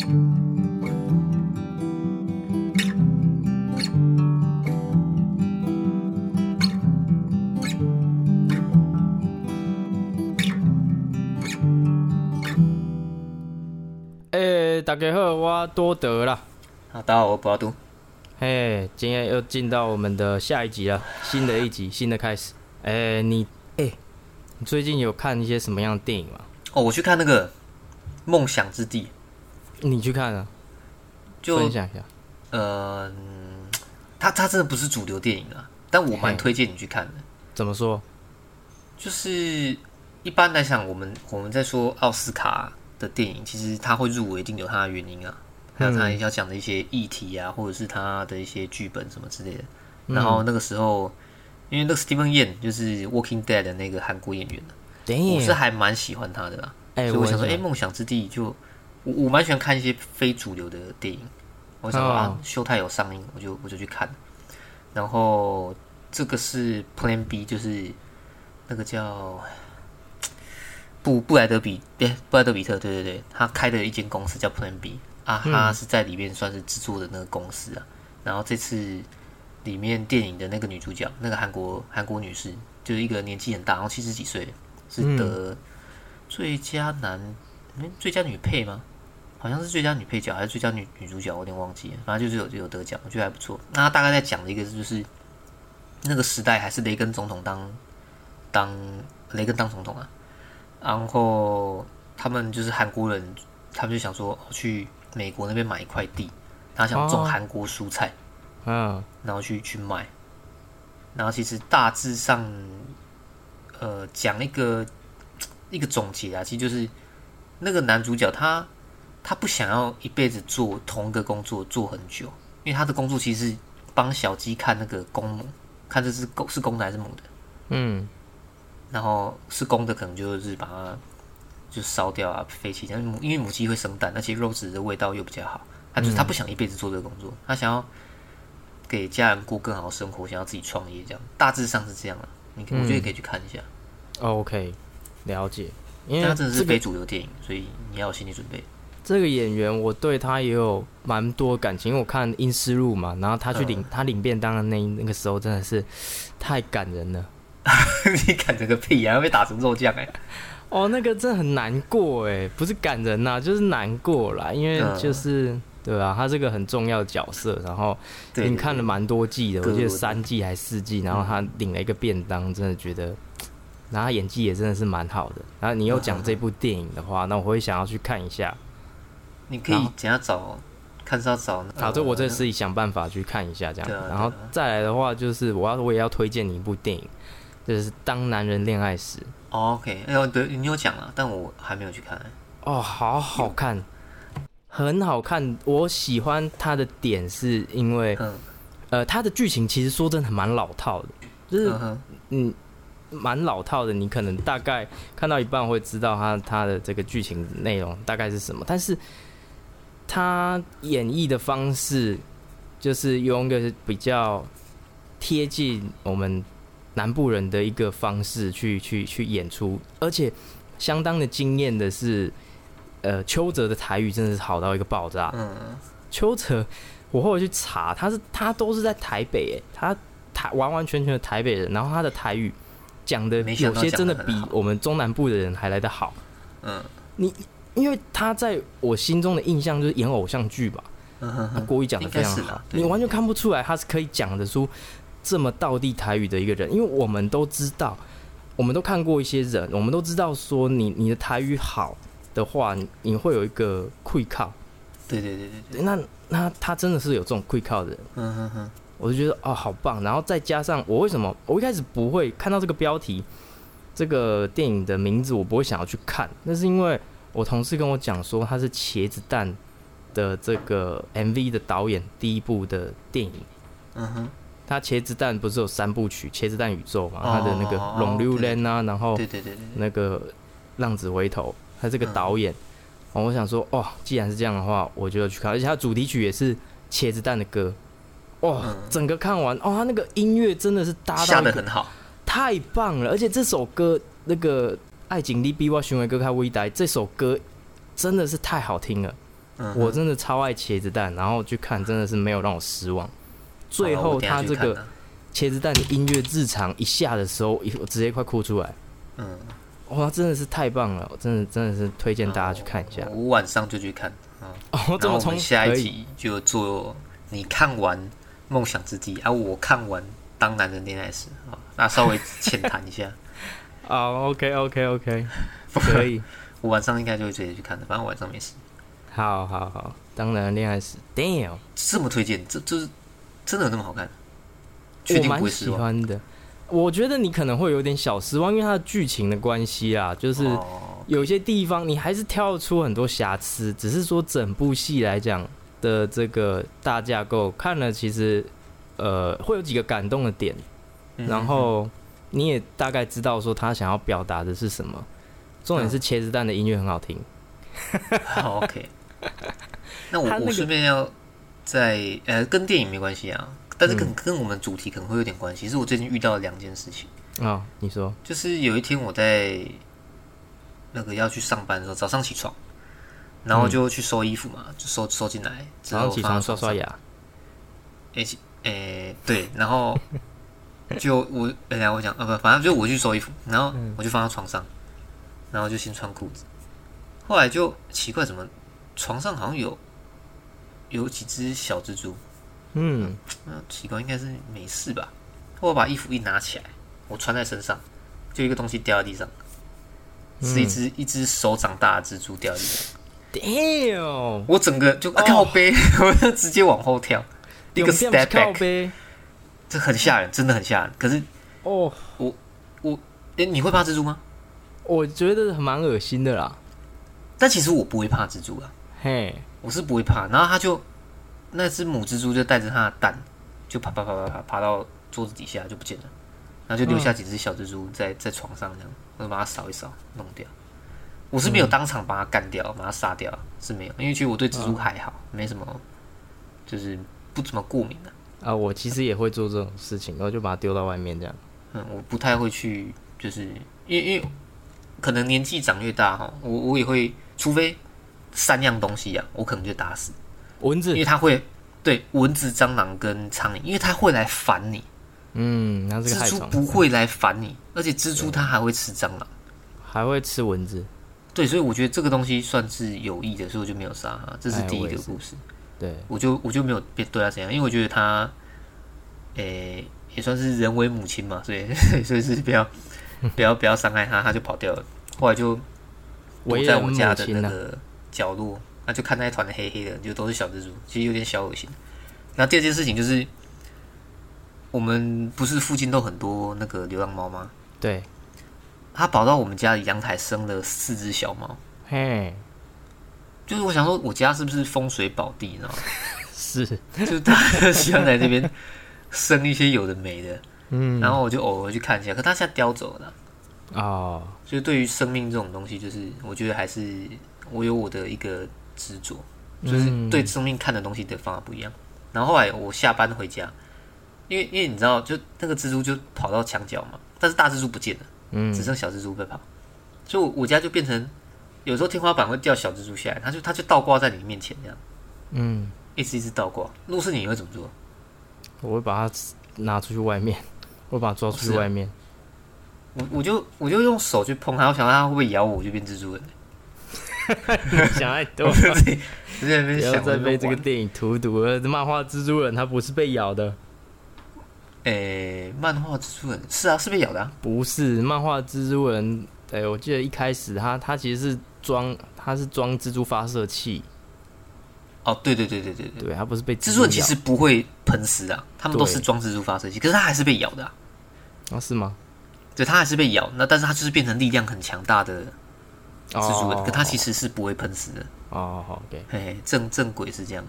哎，大家好，我多德啦。好，大家好，我博都。嘿，今天又进到我们的下一集了，新的一集，新的开始。哎，你哎，你最近有看一些什么样的电影吗？哦，我去看那个《梦想之地》，你去看啊？就分享一下。呃，它它真的不是主流电影啊，但我蛮推荐你去看的。怎么说？就是一般来讲，我们我们在说奥斯卡的电影，其实他会入围，一定有他的原因啊，还有他要讲的一些议题啊，或者是他的一些剧本什么之类的。然后那个时候，因为那个 Steven Yeun 就是《Walking Dead》的那个韩国演员我是还蛮喜欢他的啦。哎，所以我想说，哎，《梦想之地》就我我蛮喜欢看一些非主流的电影。我想说啊，秀泰有上映，我就我就去看。然后这个是 Plan B，就是那个叫布布莱德比，对，布莱德比特，对对对，他开的一间公司叫 Plan B 啊，他是在里面算是制作的那个公司啊。然后这次里面电影的那个女主角，那个韩国韩国女士，就是一个年纪很大，然后七十几岁，是得最佳男，最佳女配吗？好像是最佳女配角还是最佳女女主角，我有点忘记了。反正就是有有得奖，我觉得还不错。那大概在讲的一个就是那个时代还是雷根总统当当雷根当总统啊，然后他们就是韩国人，他们就想说去美国那边买一块地，他想种韩国蔬菜，嗯，然后去去卖。然后其实大致上，呃，讲一个一个总结啊，其实就是那个男主角他。他不想要一辈子做同一个工作做很久，因为他的工作其实是帮小鸡看那个公母，看这只狗是公的还是母的。嗯，然后是公的可能就是把它就烧掉啊废弃，但是母因为母鸡会生蛋，而且肉质的味道又比较好，他就是他不想一辈子做这个工作，他想要给家人过更好的生活，想要自己创业这样，大致上是这样了。你我觉得可以去看一下。OK，了解，因为他真的是非主流电影，所以你要有心理准备。这个演员，我对他也有蛮多感情，因为我看《阴尸路》嘛，然后他去领他领便当的那那个时候，真的是太感人了。你感人个屁啊！被打成肉酱哎！哦，那个真的很难过哎，不是感人呐，就是难过啦，因为就是对吧？他是个很重要的角色，然后你看了蛮多季的，我记得三季还是四季，然后他领了一个便当，真的觉得，然后他演技也真的是蛮好的。然后你又讲这部电影的话，那我会想要去看一下。你可以怎样找？看是要找好，这我这自己想办法去看一下这样。然后再来的话，就是我要我也要推荐你一部电影，就是《当男人恋爱时》。OK，哎呦，对你有讲了，但我还没有去看。哦，好好看，很好看。我喜欢它的点是因为，呃，它的剧情其实说真的蛮老套的，就是嗯，蛮老套的。你可能大概看到一半会知道他他的这个剧情内容大概是什么，但是。他演绎的方式，就是用一个比较贴近我们南部人的一个方式去去去演出，而且相当的惊艳的是，呃，邱泽的台语真的是好到一个爆炸。嗯，邱泽，我后来去查，他是他都是在台北，哎，他台完完全全的台北人，然后他的台语讲的有些真的比我们中南部的人还来得好。嗯，你。因为他在我心中的印象就是演偶像剧吧，他国语讲的非常好，你完全看不出来他是可以讲得出这么道地台语的一个人。因为我们都知道，我们都看过一些人，我们都知道说你你的台语好的话，你会有一个愧靠。对对对对对，那那他真的是有这种愧靠的人，嗯哼哼，我就觉得哦好棒。然后再加上我为什么我一开始不会看到这个标题，这个电影的名字我不会想要去看，那是因为。我同事跟我讲说，他是茄子蛋的这个 MV 的导演，第一部的电影。嗯哼，他茄子蛋不是有三部曲《茄子蛋宇宙》嘛？他的那个《龙溜莲》啊，然后对对对对，那个《浪子回头》，他这个导演。哦，我想说，哦，既然是这样的话，我就要去看，而且他主题曲也是茄子蛋的歌。哇，整个看完，哦，他那个音乐真的是搭下的很好，太棒了！而且这首歌那个。爱情你比我寻回歌开微带这首歌真的是太好听了，我真的超爱茄子蛋，然后去看真的是没有让我失望。最后他这个茄子蛋的音乐日常一下的时候，我直接快哭出来。嗯，哇，真的是太棒了，我真的真的是推荐大家去看一下。我晚上就去看啊。哦，这么从下一集就做你看完《梦想之地》，啊，我看完《当男人恋爱时》啊，那稍微浅谈一下。啊，OK OK OK，可以。我晚上应该就会直接去看的，反正晚上没事。好好好，当然恋爱史，Damn，这么推荐，这这是真的有那么好看？我蛮喜欢的。我觉得你可能会有点小失望，因为它的剧情的关系啊，就是有些地方你还是挑出很多瑕疵。只是说整部戏来讲的这个大架构，看了其实呃会有几个感动的点，然后你也大概知道说他想要表达的是什么。重点是茄子蛋的音乐很好听。好 OK，那我我顺便要在呃跟电影没关系啊，但是跟跟我们主题可能会有点关系。是我最近遇到两件事情啊，你说，就是有一天我在那个要去上班的时候，早上起床，然后就去收衣服嘛，就收收进来，早上起床刷刷牙，诶诶对，然后就我本来我讲呃不，反正就我去收衣服，然后我就放到床上，然后就先穿裤子。后来就奇怪，怎么床上好像有有几只小蜘蛛？嗯，那奇怪，应该是没事吧？我把衣服一拿起来，我穿在身上，就一个东西掉在地上，是一只一只手掌大的蜘蛛掉在地上。Damn！我整个就靠背，我就直接往后跳，一个 step back，这很吓人，真的很吓人。可是哦，我我哎，你会怕蜘蛛吗？我觉得蛮恶心的啦。但其实我不会怕蜘蛛啊，嘿，我是不会怕。然后他就那只母蜘蛛就带着它的蛋，就爬爬爬爬爬爬到桌子底下就不见了，然后就留下几只小蜘蛛在在床上这样，我就把它扫一扫弄掉。我是没有当场把它干掉，把它杀掉是没有，因为其实我对蜘蛛还好，没什么，就是不怎么过敏的。啊，我其实也会做这种事情，然后就把它丢到外面这样。嗯，我不太会去，就是因为因为可能年纪长越大哈，我我也会。除非三样东西呀，我可能就打死蚊子，因为它会对蚊子、蟑螂跟苍蝇，因为它会来烦你。嗯，那这个蜘蛛不会来烦你，而且蜘蛛它还会吃蟑螂，还会吃蚊子。对，所以我觉得这个东西算是有益的，所以我就没有杀它。这是第一个故事。对，我就我就没有对它怎样，因为我觉得它，诶，也算是人为母亲嘛，所以 所以是不要 不要不要伤害它，它就跑掉了。后来就。躲在我家的那个角落，那就看那一团的黑黑的，就都是小蜘蛛，其实有点小恶心。那第二件事情就是，我们不是附近都很多那个流浪猫吗？对，它跑到我们家的阳台生了四只小猫。嘿，就是我想说，我家是不是风水宝地？你知道吗？是，就是大家喜欢来这边生一些有的没的。嗯，然后我就偶尔去看一下，可它现在叼走了。哦，所以对于生命这种东西，就是我觉得还是我有我的一个执着，就是对生命看的东西的方法不一样。然后后来我下班回家，因为因为你知道，就那个蜘蛛就跑到墙角嘛，但是大蜘蛛不见了，嗯，只剩小蜘蛛会跑，所以我家就变成有时候天花板会掉小蜘蛛下来，它就它就倒挂在你面前这样，嗯，一直一直倒挂。如果是你会怎么做？我会把它拿出去外面，我把它抓出去外面。我我就我就用手去碰它，我想它会不会咬我，我就变蜘蛛人。想太多，不要再被这个电影荼毒了。漫画蜘蛛人他不是被咬的。诶，漫画蜘蛛人是啊，是被咬的。啊不是漫画蜘蛛人，哎，我记得一开始他他其实是装他是装蜘蛛发射器。哦，对对对对对对，他不是被蜘蛛人其实不会喷丝啊，他们都是装蜘蛛发射器，可是他还是被咬的。啊，是吗？对，他还是被咬，那但是他就是变成力量很强大的蜘蛛人，可他其实是不会喷死的。哦，好，OK，嘿，正正轨是这样，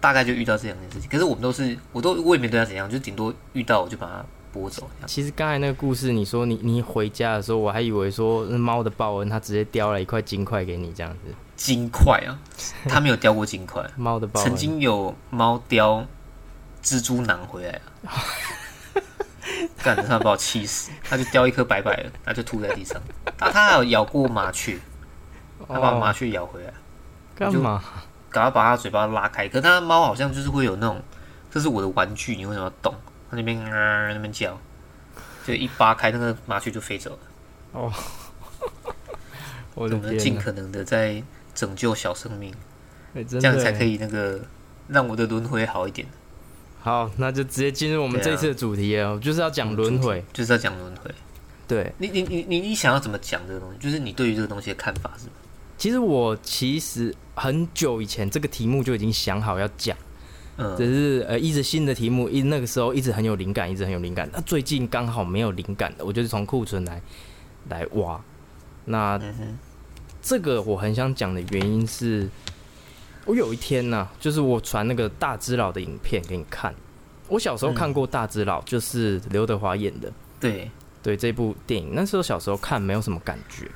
大概就遇到这两件事情。可是我们都是，我都我也没对他怎样，就顶多遇到我就把它拨走。其实刚才那个故事，你说你你回家的时候，我还以为说猫的报恩，它直接叼了一块金块给你这样子。金块啊，它没有叼过金块。猫的报曾经有猫叼蜘蛛囊回来啊。干的他把我气死，他就叼一颗白白的，他就吐在地上。他他还有咬过麻雀，他把麻雀咬回来。干嘛？赶快把它嘴巴拉开。可是它猫好像就是会有那种，这是我的玩具，你为什么要动？它那边啊那边叫，就一扒开，那个麻雀就飞走了。哦，我们尽可能的在拯救小生命，这样才可以那个让我的轮回好一点。好，那就直接进入我们这次的主题哦，就是要讲轮回，就是要讲轮回。对你，你，你，你，你想要怎么讲这个东西？就是你对于这个东西的看法是？其实我其实很久以前这个题目就已经想好要讲，嗯，只是呃一直新的题目，一那个时候一直很有灵感，一直很有灵感。那最近刚好没有灵感的，我就是从库存来来挖。那这个我很想讲的原因是。我有一天呢，就是我传那个大只佬的影片给你看。我小时候看过大只佬，就是刘德华演的。对对，这部电影那时候小时候看没有什么感觉。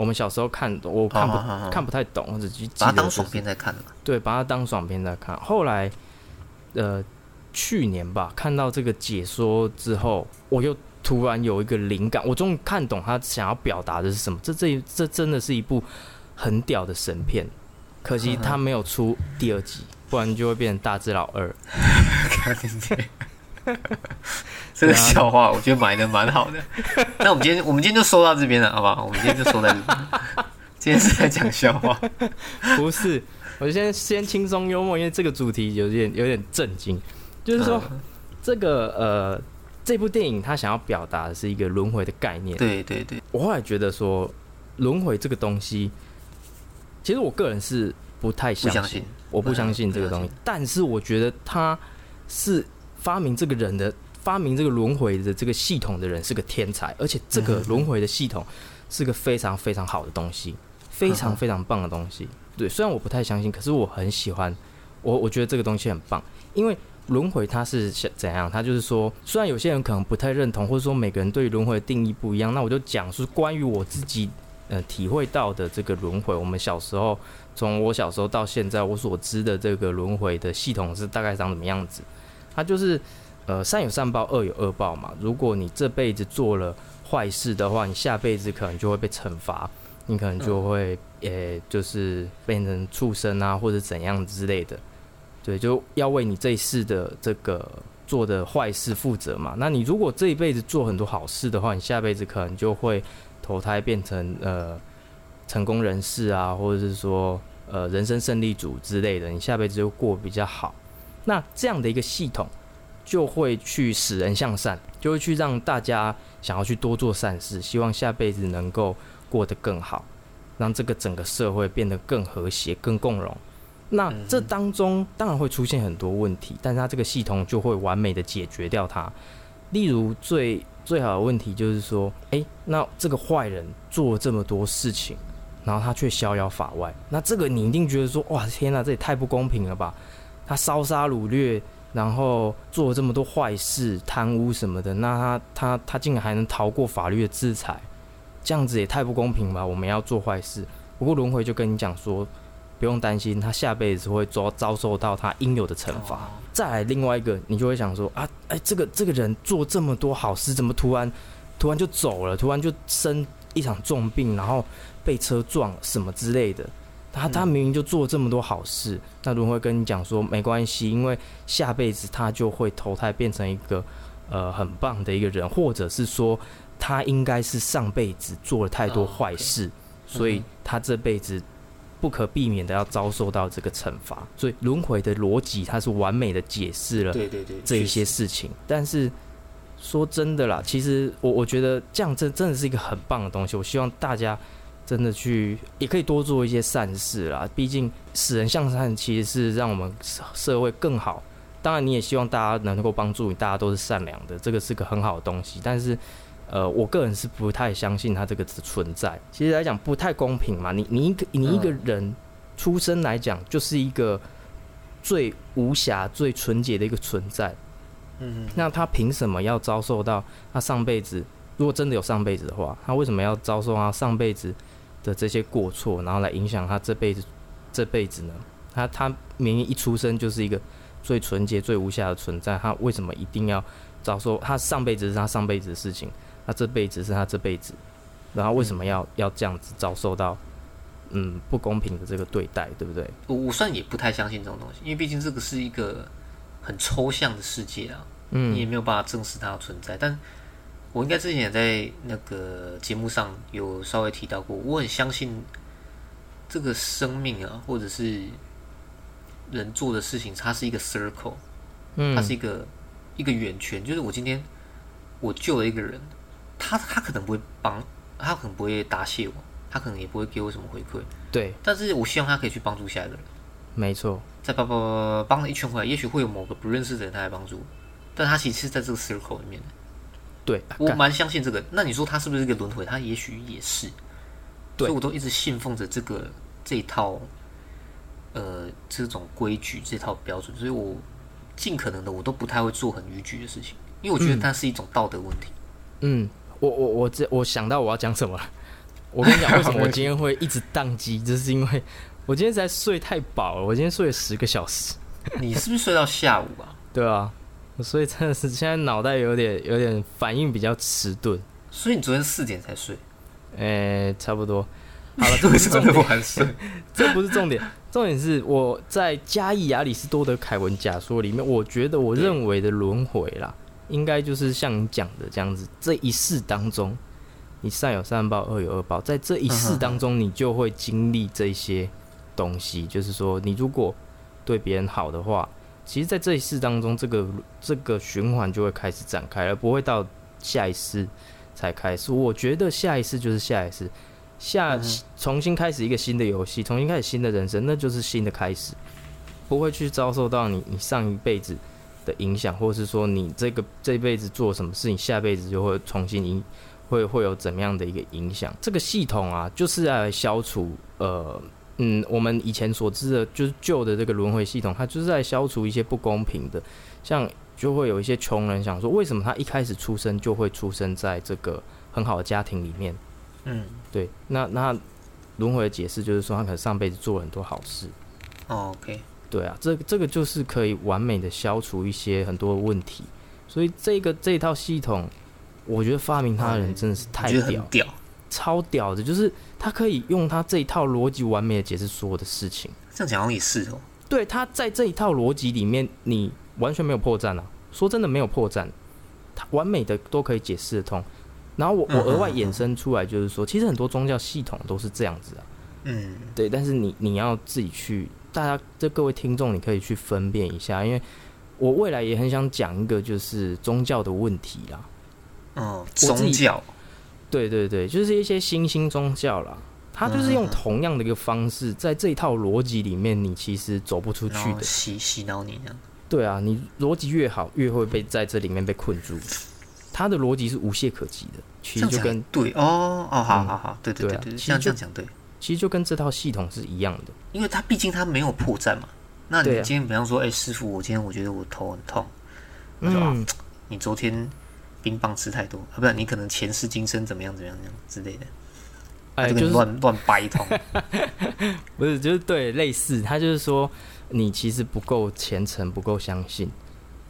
我们小时候看，我看不看不太懂，或者就把它当爽片在看嘛对，把它当爽片在看。后来，呃，去年吧，看到这个解说之后，我又突然有一个灵感，我终于看懂他想要表达的是什么。这这这真的是一部很屌的神片。可惜他没有出第二集，不然就会变成大智老二。这个笑话我觉得埋的蛮好的。那我们今天我们今天就说到这边了，好不好？我们今天就说到这边。今天是在讲笑话，不是？我先先轻松幽默，因为这个主题有点有点震惊。就是说，这个呃，这部电影它想要表达的是一个轮回的概念。对对对，我后来觉得说，轮回这个东西。其实我个人是不太相信，我不相信这个东西。但是我觉得他是发明这个人的发明这个轮回的这个系统的人是个天才，而且这个轮回的系统是个非常非常好的东西，非常非常棒的东西。对，虽然我不太相信，可是我很喜欢。我我觉得这个东西很棒，因为轮回它是怎样？它就是说，虽然有些人可能不太认同，或者说每个人对于轮回的定义不一样，那我就讲述关于我自己。呃，体会到的这个轮回，我们小时候，从我小时候到现在，我所知的这个轮回的系统是大概长什么样子？它就是，呃，善有善报，恶有恶报嘛。如果你这辈子做了坏事的话，你下辈子可能就会被惩罚，你可能就会，呃，就是变成畜生啊，或者怎样之类的。对，就要为你这一世的这个做的坏事负责嘛。那你如果这一辈子做很多好事的话，你下辈子可能就会。投胎变成呃成功人士啊，或者是说呃人生胜利组之类的，你下辈子就过比较好。那这样的一个系统就会去使人向善，就会去让大家想要去多做善事，希望下辈子能够过得更好，让这个整个社会变得更和谐、更共荣。那这当中当然会出现很多问题，但是它这个系统就会完美的解决掉它。例如最最好的问题就是说，哎，那这个坏人做了这么多事情，然后他却逍遥法外，那这个你一定觉得说，哇，天哪，这也太不公平了吧？他烧杀掳掠，然后做了这么多坏事、贪污什么的，那他他他竟然还能逃过法律的制裁，这样子也太不公平吧？我们要做坏事，不过轮回就跟你讲说。不用担心，他下辈子会遭遭受到他应有的惩罚。再来另外一个，你就会想说啊，哎，这个这个人做这么多好事，怎么突然突然就走了？突然就生一场重病，然后被车撞什么之类的。他他明明就做这么多好事，那轮回跟你讲说没关系，因为下辈子他就会投胎变成一个呃很棒的一个人，或者是说他应该是上辈子做了太多坏事，所以他这辈子。不可避免的要遭受到这个惩罚，所以轮回的逻辑它是完美的解释了对对对这一些事情。但是说真的啦，其实我我觉得这样真真的是一个很棒的东西。我希望大家真的去也可以多做一些善事啦。毕竟使人向善其实是让我们社会更好。当然你也希望大家能够帮助你，大家都是善良的，这个是个很好的东西。但是。呃，我个人是不太相信他这个存在。其实来讲不太公平嘛。你你一个你一个人出生来讲，就是一个最无瑕、最纯洁的一个存在。嗯那他凭什么要遭受到他上辈子？如果真的有上辈子的话，他为什么要遭受他上辈子的这些过错，然后来影响他这辈子这辈子呢？他他明明一出生就是一个最纯洁、最无瑕的存在，他为什么一定要遭受？他上辈子是他上辈子的事情。他这辈子是他这辈子，然后为什么要要这样子遭受到嗯不公平的这个对待，对不对？我我算也不太相信这种东西，因为毕竟这个是一个很抽象的世界啊，嗯，你也没有办法证实它的存在。但我应该之前也在那个节目上有稍微提到过，我很相信这个生命啊，或者是人做的事情，它是一个 circle，嗯，它是一个一个圆圈，就是我今天我救了一个人，他他可能不会帮。他可能不会答谢我，他可能也不会给我什么回馈。对，但是我希望他可以去帮助下一个人。没错，再帮帮帮了一圈回来，也许会有某个不认识的人他来帮助，但他其实是在这个 circle 里面的。对，我蛮相信这个。那你说他是不是一个轮回？他也许也是。所以我都一直信奉着这个这一套，呃，这种规矩这套标准，所以我尽可能的我都不太会做很逾矩的事情，因为我觉得它是一种道德问题。嗯。我我我这我想到我要讲什么了。我跟你讲，为什么我 今天会一直宕机？就是因为我今天在睡太饱了。我今天睡了十个小时。你是不是睡到下午啊？对啊，所以真的是现在脑袋有点有点反应比较迟钝。所以你昨天四点才睡？诶，差不多。好了，这不是重点。这不是重点，重点是我在加义亚里士多德凯文假说里面，我觉得我认为的轮回啦。应该就是像你讲的这样子，这一世当中，你善有善报，恶有恶报，在这一世当中，你就会经历这些东西。就是说，你如果对别人好的话，其实，在这一世当中，这个这个循环就会开始展开，而不会到下一世才开始。我觉得下一世就是下一世，下重新开始一个新的游戏，重新开始新的人生，那就是新的开始，不会去遭受到你你上一辈子。的影响，或者是说你这个这辈子做什么事情，下辈子就会重新影，会会有怎么样的一个影响？这个系统啊，就是来消除呃嗯，我们以前所知的，就是旧的这个轮回系统，它就是在消除一些不公平的，像就会有一些穷人想说，为什么他一开始出生就会出生在这个很好的家庭里面？嗯，对，那那轮回的解释就是说，他可能上辈子做了很多好事。OK。对啊，这这个就是可以完美的消除一些很多问题，所以这个这一套系统，我觉得发明它的人真的是太屌，屌，超屌的，就是他可以用他这一套逻辑完美的解释所有的事情。这样讲也是哦，对，他在这一套逻辑里面，你完全没有破绽啊。说真的，没有破绽，他完美的都可以解释得通。然后我我额外衍生出来，就是说，其实很多宗教系统都是这样子啊。嗯，对，但是你你要自己去。大家，这各位听众，你可以去分辨一下，因为我未来也很想讲一个就是宗教的问题啦。哦，宗教，对对对，就是一些新兴宗教啦，它就是用同样的一个方式，在这一套逻辑里面，你其实走不出去的，洗洗脑你这样。对啊，你逻辑越好，越会被在这里面被困住。它的逻辑是无懈可击的，其实就跟对哦哦，好好好，对对对对，像这样讲对。其实就跟这套系统是一样的，因为它毕竟它没有破绽嘛。那你今天比方说，哎，师傅，我今天我觉得我头很痛，嗯，你昨天冰棒吃太多啊？不然，你可能前世今生怎么样怎么样怎样之类的，哎，就是乱乱掰一通。不是，就是对，类似，他就是说你其实不够虔诚，不够相信。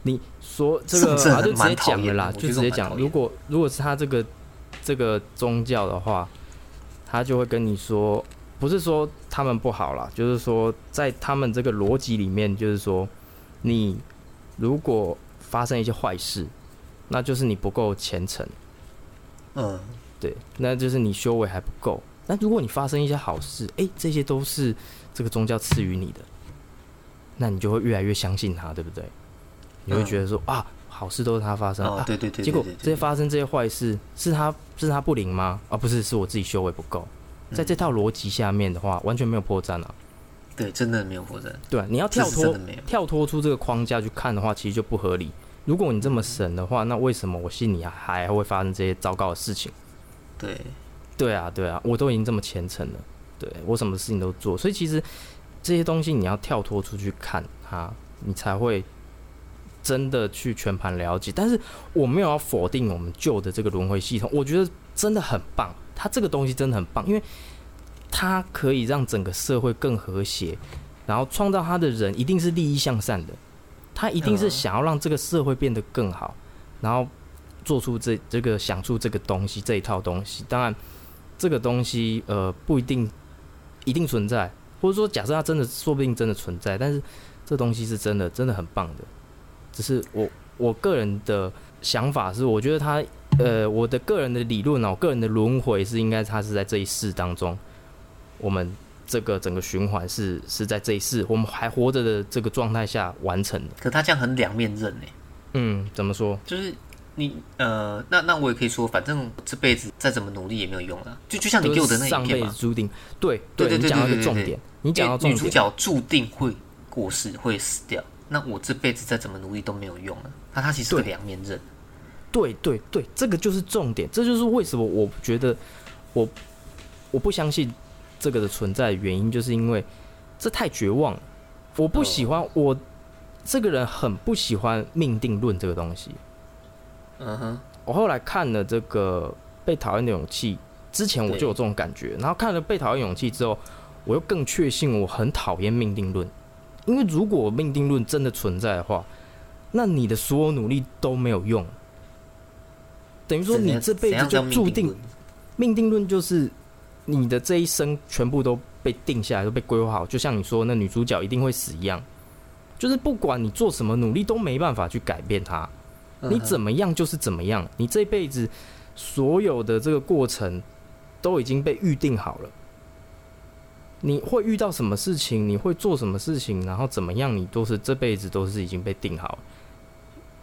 你说这个，他就直接讲了啦，就直接讲，如果如果是他这个这个宗教的话。他就会跟你说，不是说他们不好啦，就是说在他们这个逻辑里面，就是说你如果发生一些坏事，那就是你不够虔诚。嗯，对，那就是你修为还不够。那如果你发生一些好事，哎，这些都是这个宗教赐予你的，那你就会越来越相信他，对不对？你会觉得说啊。好事都是他发生啊，对对对，结果这些发生这些坏事是他是他不灵吗？啊，不是，是我自己修为不够。在这套逻辑下面的话，完全没有破绽啊。对，真的没有破绽。对，你要跳脱跳脱出这个框架去看的话，其实就不合理。如果你这么神的话，那为什么我心里还会发生这些糟糕的事情？对，对啊，对啊，我都已经这么虔诚了，对我什么事情都做，所以其实这些东西你要跳脱出去看它，你才会。真的去全盘了解，但是我没有要否定我们旧的这个轮回系统，我觉得真的很棒。它这个东西真的很棒，因为它可以让整个社会更和谐，然后创造它的人一定是利益向善的，他一定是想要让这个社会变得更好，然后做出这这个想出这个东西这一套东西。当然，这个东西呃不一定一定存在，或者说假设它真的说不定真的存在，但是这东西是真的真的很棒的。只是我我个人的想法是，我觉得他呃，我的个人的理论哦，个人的轮回是应该他是在这一世当中，我们这个整个循环是是在这一世我们还活着的这个状态下完成的。可他这样很两面刃呢。嗯，怎么说？就是你呃，那那我也可以说，反正这辈子再怎么努力也没有用了。就就像你给我的那上辈子注定，对对对对讲到一个重点，你讲到重点，女主角注定会过世，会死掉。那我这辈子再怎么努力都没有用了。那他其实是个两面刃。对对对，这个就是重点，这就是为什么我觉得我我不相信这个的存在原因，就是因为这太绝望。我不喜欢我。这个人很不喜欢命定论这个东西。嗯哼，我后来看了这个《被讨厌的勇气》，之前我就有这种感觉，然后看了《被讨厌勇气》之后，我又更确信我很讨厌命定论。因为如果命定论真的存在的话，那你的所有努力都没有用，等于说你这辈子就注定。命定论就是你的这一生全部都被定下来，都被规划好，就像你说那女主角一定会死一样。就是不管你做什么努力都没办法去改变它，你怎么样就是怎么样，你这辈子所有的这个过程都已经被预定好了。你会遇到什么事情，你会做什么事情，然后怎么样，你都是这辈子都是已经被定好。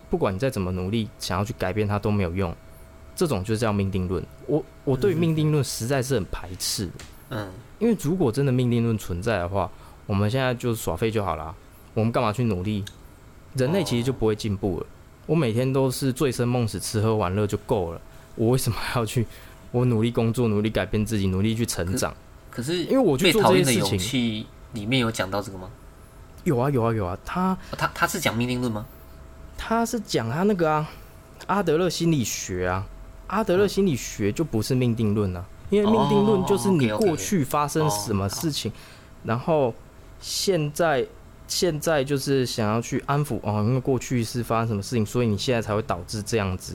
不管你再怎么努力想要去改变它都没有用，这种就叫命定论。我我对命定论实在是很排斥的。嗯，因为如果真的命定论存在的话，我们现在就耍废就好了。我们干嘛去努力？人类其实就不会进步了。我每天都是醉生梦死、吃喝玩乐就够了。我为什么还要去？我努力工作，努力改变自己，努力去成长。可是，因为我去做这些事情，里面有讲到这个吗？有啊，有啊，有啊。他他他是讲命定论吗？他是讲他那个啊，阿德勒心理学啊。阿德勒心理学就不是命定论啊，因为命定论就是你过去发生什么事情，然后现在。现在就是想要去安抚哦，因为过去是发生什么事情，所以你现在才会导致这样子。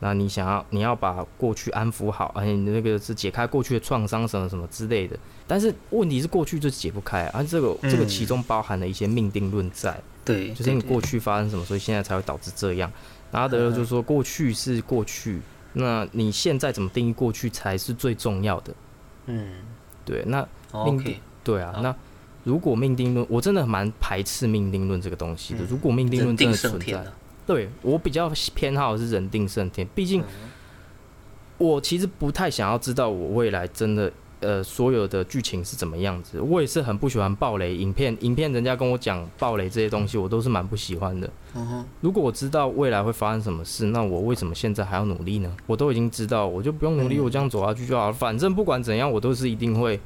那你想要，你要把过去安抚好，而且你那个是解开过去的创伤什么什么之类的。但是问题是过去就解不开啊，这个这个其中包含了一些命定论在。对，就是你过去发生什么，所以现在才会导致这样。阿德勒就说过去是过去，那你现在怎么定义过去才是最重要的？嗯，对，那命定对啊，那。如果命定论，我真的蛮排斥命定论这个东西的。如果命定论真的存在，对我比较偏好的是人定胜天。毕竟，我其实不太想要知道我未来真的呃所有的剧情是怎么样子。我也是很不喜欢暴雷影片，影片人家跟我讲暴雷这些东西，我都是蛮不喜欢的。如果我知道未来会发生什么事，那我为什么现在还要努力呢？我都已经知道，我就不用努力，我这样走下去就好了。反正不管怎样，我都是一定会。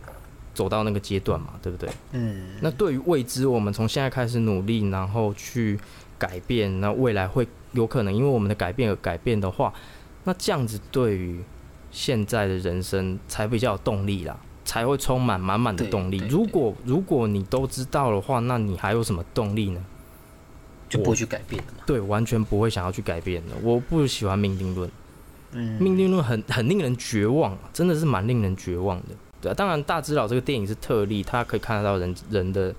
走到那个阶段嘛，对不对？嗯。那对于未知，我们从现在开始努力，然后去改变，那未来会有可能因为我们的改变而改变的话，那这样子对于现在的人生才比较有动力啦，才会充满满满的动力。如果如果你都知道的话，那你还有什么动力呢？就不会去改变了嘛。对，完全不会想要去改变的。我不喜欢命定论，嗯，命定论很很令人绝望，真的是蛮令人绝望的。对啊，当然，大智老这个电影是特例，他可以看得到人人的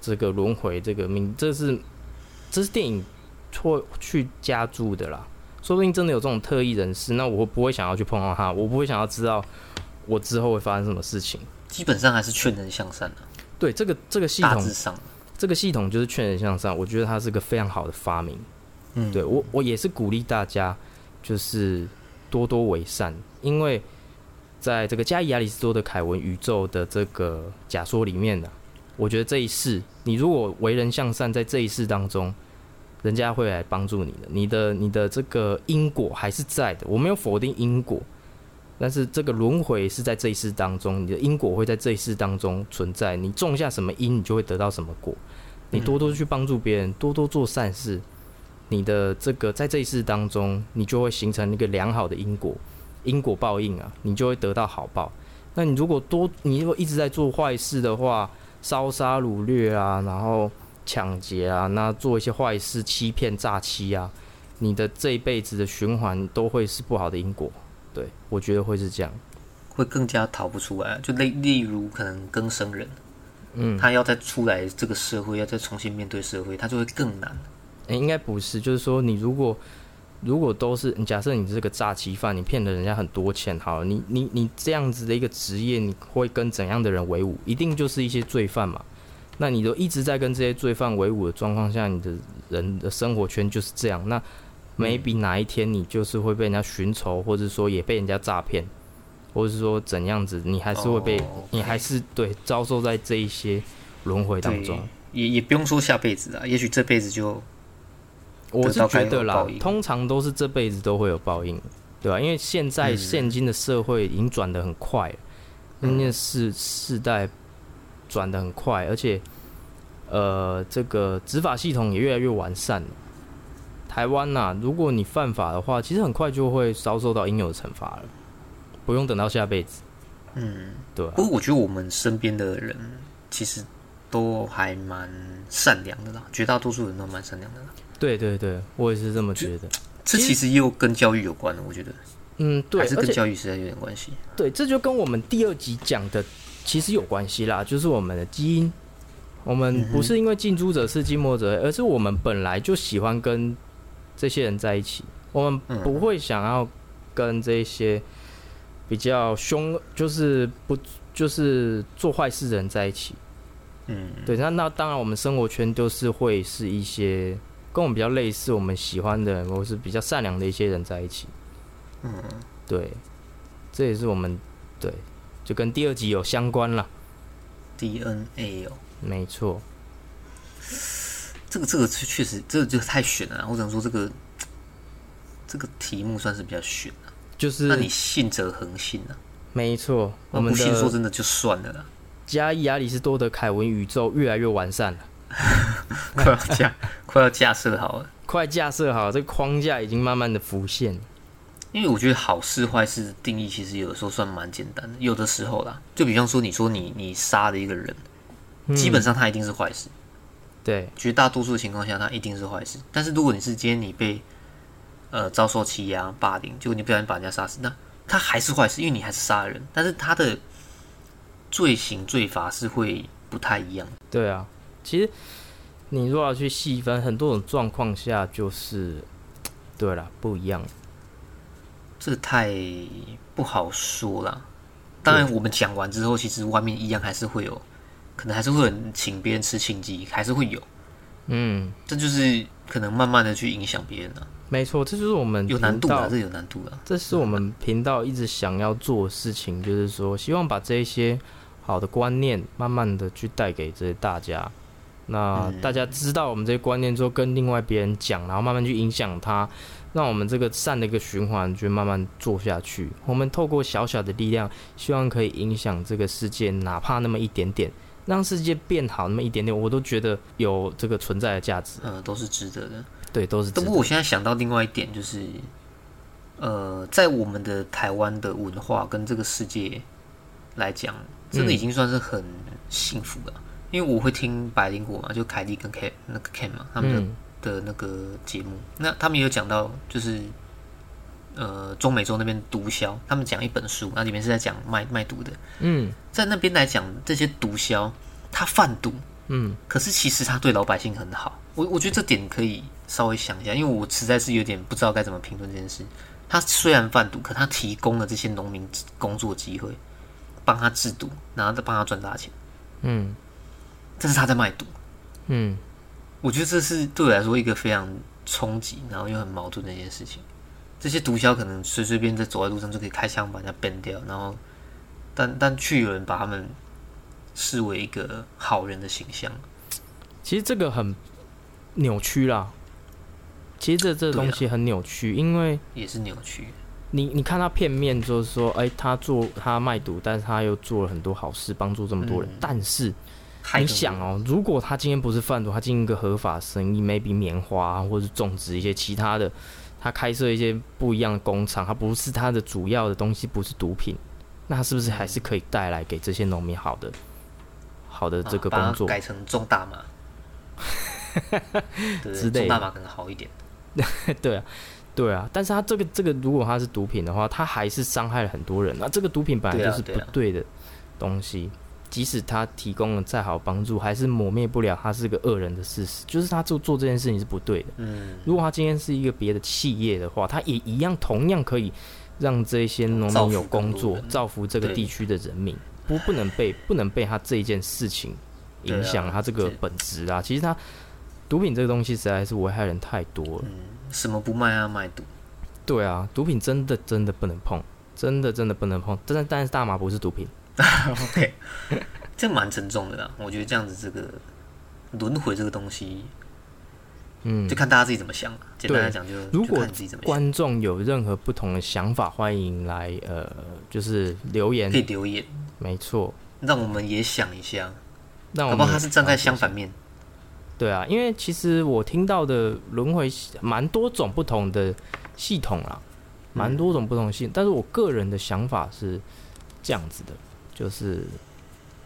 这个轮回，这个命，这是这是电影错去加注的啦。说不定真的有这种特异人士，那我不会想要去碰到他，我不会想要知道我之后会发生什么事情。基本上还是劝人向善的。对，这个这个系统，这个系统就是劝人向善，我觉得它是个非常好的发明。嗯，对我我也是鼓励大家就是多多为善，因为。在这个加伊亚里斯多的凯文宇宙的这个假说里面呢，我觉得这一世你如果为人向善，在这一世当中，人家会来帮助你的，你的你的这个因果还是在的。我没有否定因果，但是这个轮回是在这一世当中，你的因果会在这一世当中存在。你种下什么因，你就会得到什么果。你多多去帮助别人，多多做善事，你的这个在这一世当中，你就会形成一个良好的因果。因果报应啊，你就会得到好报。那你如果多，你如果一直在做坏事的话，烧杀掳掠啊，然后抢劫啊，那做一些坏事、欺骗、诈欺啊，你的这一辈子的循环都会是不好的因果。对我觉得会是这样。会更加逃不出来。就例例如可能更生人，嗯，他要再出来这个社会，要再重新面对社会，他就会更难。哎，应该不是，就是说你如果如果都是假设你是个诈欺犯，你骗了人家很多钱，好了，你你你这样子的一个职业，你会跟怎样的人为伍？一定就是一些罪犯嘛。那你都一直在跟这些罪犯为伍的状况下，你的人的生活圈就是这样。那 maybe 哪一天你就是会被人家寻仇，或者说也被人家诈骗，或者是说怎样子，你还是会被，你还是对遭受在这一些轮回当中。也也不用说下辈子啊，也许这辈子就，我是觉得啦，通常都是这辈子都会有报应，对吧？因为现在现今的社会已经转的很快，因为世世代转的很快，而且呃，这个执法系统也越来越完善了。台湾呐，如果你犯法的话，其实很快就会遭受到应有的惩罚了，不用等到下辈子。嗯，对。不过我觉得我们身边的人其实都还蛮善良的啦，绝大多数人都蛮善良的啦。对对对，我也是这么觉得。这其实又跟教育有关的，我觉得。嗯，对，还是跟教育实在有点关系。对，这就跟我们第二集讲的其实有关系啦，就是我们的基因。我们不是因为近朱者赤，近墨者黑，而是我们本来就喜欢跟。这些人在一起，我们不会想要跟这些比较凶，就是不就是做坏事的人在一起。嗯，对，那那当然，我们生活圈都是会是一些跟我们比较类似、我们喜欢的人，或是比较善良的一些人在一起。嗯，对，这也是我们对，就跟第二集有相关了。DNA 哦，没错。这个这个确确实，这个就太悬了。我只能说，这个这个题目算是比较悬了。就是，那你信则恒信啊。没错，我们不信，说真的就算了。加伊亚里士多德凯文宇宙越来越完善了，快要架快要架设好了，快架设好，这个框架已经慢慢的浮现。因为我觉得好事坏事定义其实有的时候算蛮简单的，有的时候啦，就比方说你说你你杀了一个人，基本上他一定是坏事。对，绝大多数的情况下，他一定是坏事。但是如果你是今天你被呃遭受欺压、霸凌，结果你不小心把人家杀死，那他还是坏事，因为你还是杀人。但是他的罪行罪罚是会不太一样。对啊，其实你如果要去细分，很多种状况下就是对了，不一样。这个太不好说了。当然，我们讲完之后，其实外面一样还是会有。可能还是会有人请别人吃庆忌，还是会有，嗯，这就是可能慢慢的去影响别人了。没错，这就是我们有难度啊，这有难度啊。这是我们频道一直想要做的事情，就是说希望把这一些好的观念慢慢的去带给这些大家。那大家知道我们这些观念之后，跟另外别人讲，然后慢慢去影响他，让我们这个善的一个循环就慢慢做下去。我们透过小小的力量，希望可以影响这个世界，哪怕那么一点点。让世界变好那么一点点，我都觉得有这个存在的价值。嗯，都是值得的。对，都是值得。不过我现在想到另外一点，就是，呃，在我们的台湾的文化跟这个世界来讲，真的已经算是很幸福了。因为我会听百灵果嘛，就凯莉跟 Ken 那个 Ken 嘛，他们的的那个节目，那他们也有讲到，就是。呃，中美洲那边毒枭，他们讲一本书，那里面是在讲卖卖毒的。嗯，在那边来讲，这些毒枭他贩毒，嗯，可是其实他对老百姓很好。我我觉得这点可以稍微想一下，因为我实在是有点不知道该怎么评论这件事。他虽然贩毒，可他提供了这些农民工作机会，帮他制毒，然后再帮他赚大钱。嗯，这是他在卖毒。嗯，我觉得这是对我来说一个非常冲击，然后又很矛盾的一件事情。这些毒枭可能随随便在走在路上就可以开枪把人家崩掉，然后，但但却有人把他们视为一个好人的形象。其实这个很扭曲啦。其实这这东西很扭曲，因为也是扭曲。你你看他片面就是说，哎，他做他卖毒，但是他又做了很多好事，帮助这么多人。但是你想哦，如果他今天不是贩毒，他经营一个合法生意，maybe 棉花或者种植一些其他的。他开设一些不一样的工厂，他不是他的主要的东西，不是毒品，那他是不是还是可以带来给这些农民好的、好的这个工作？改成种大麻，之类种大麻可能好一点。对啊，对啊，但是他这个这个如果他是毒品的话，他还是伤害了很多人。那这个毒品本来就是不对的东西，即使他提供了再好帮助，还是抹灭不了他是个恶人的事实。就是他做做这件事情是不对的。嗯，如果他今天是一个别的企业的话，他也一样同样可以让这些农民有工作，造福这个地区的人民。不不能被不能被他这一件事情影响他这个本质啊！其实他毒品这个东西实在是危害人太多了。嗯什么不卖啊？卖毒？对啊，毒品真的真的不能碰，真的真的不能碰。但是但是大麻不是毒品。OK，这蛮沉重的啦。我觉得这样子这个轮回这个东西，嗯，就看大家自己怎么想。简单来讲，就如果观众有任何不同的想法，欢迎来呃，就是留言，可以留言。没错，让我们也想一下，那我们他是站在相反面。对啊，因为其实我听到的轮回蛮多种不同的系统啦，蛮多种不同系。但是我个人的想法是这样子的，就是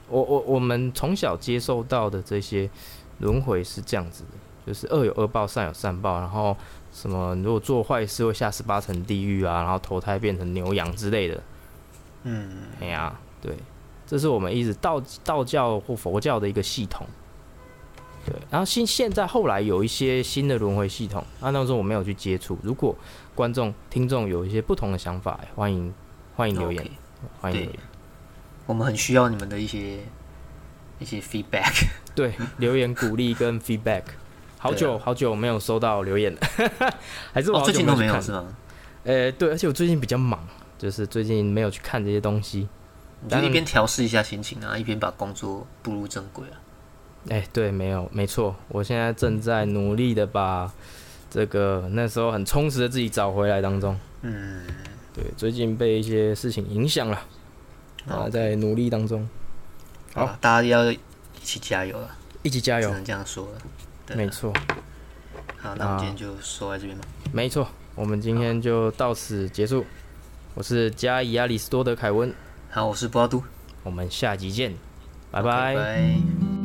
我我我们从小接受到的这些轮回是这样子的，就是恶有恶报，善有善报，然后什么如果做坏事会下十八层地狱啊，然后投胎变成牛羊之类的。嗯，哎呀。对，这是我们一直道道教或佛教的一个系统。对，然后现现在后来有一些新的轮回系统，那那时候我没有去接触。如果观众听众有一些不同的想法，欢迎欢迎留言，欢迎留言。我们很需要你们的一些一些 feedback。对，留言鼓励跟 feedback。好久好久没有收到留言了，还是我最近都没有是吗？呃，对，而且我最近比较忙，就是最近没有去看这些东西。就一边调试一下心情啊，一边把工作步入正轨啊。哎，对，没有，没错，我现在正在努力的把这个那时候很充实的自己找回来当中。嗯，对，最近被一些事情影响了，啊，在努力当中。好，大家要一起加油了，一起加油，只能这样说了。没错。好，那我们今天就说在这边吧。没错，我们今天就到此结束。我是加伊亚里斯多德凯文。好，我是波都，我们下集见，拜拜。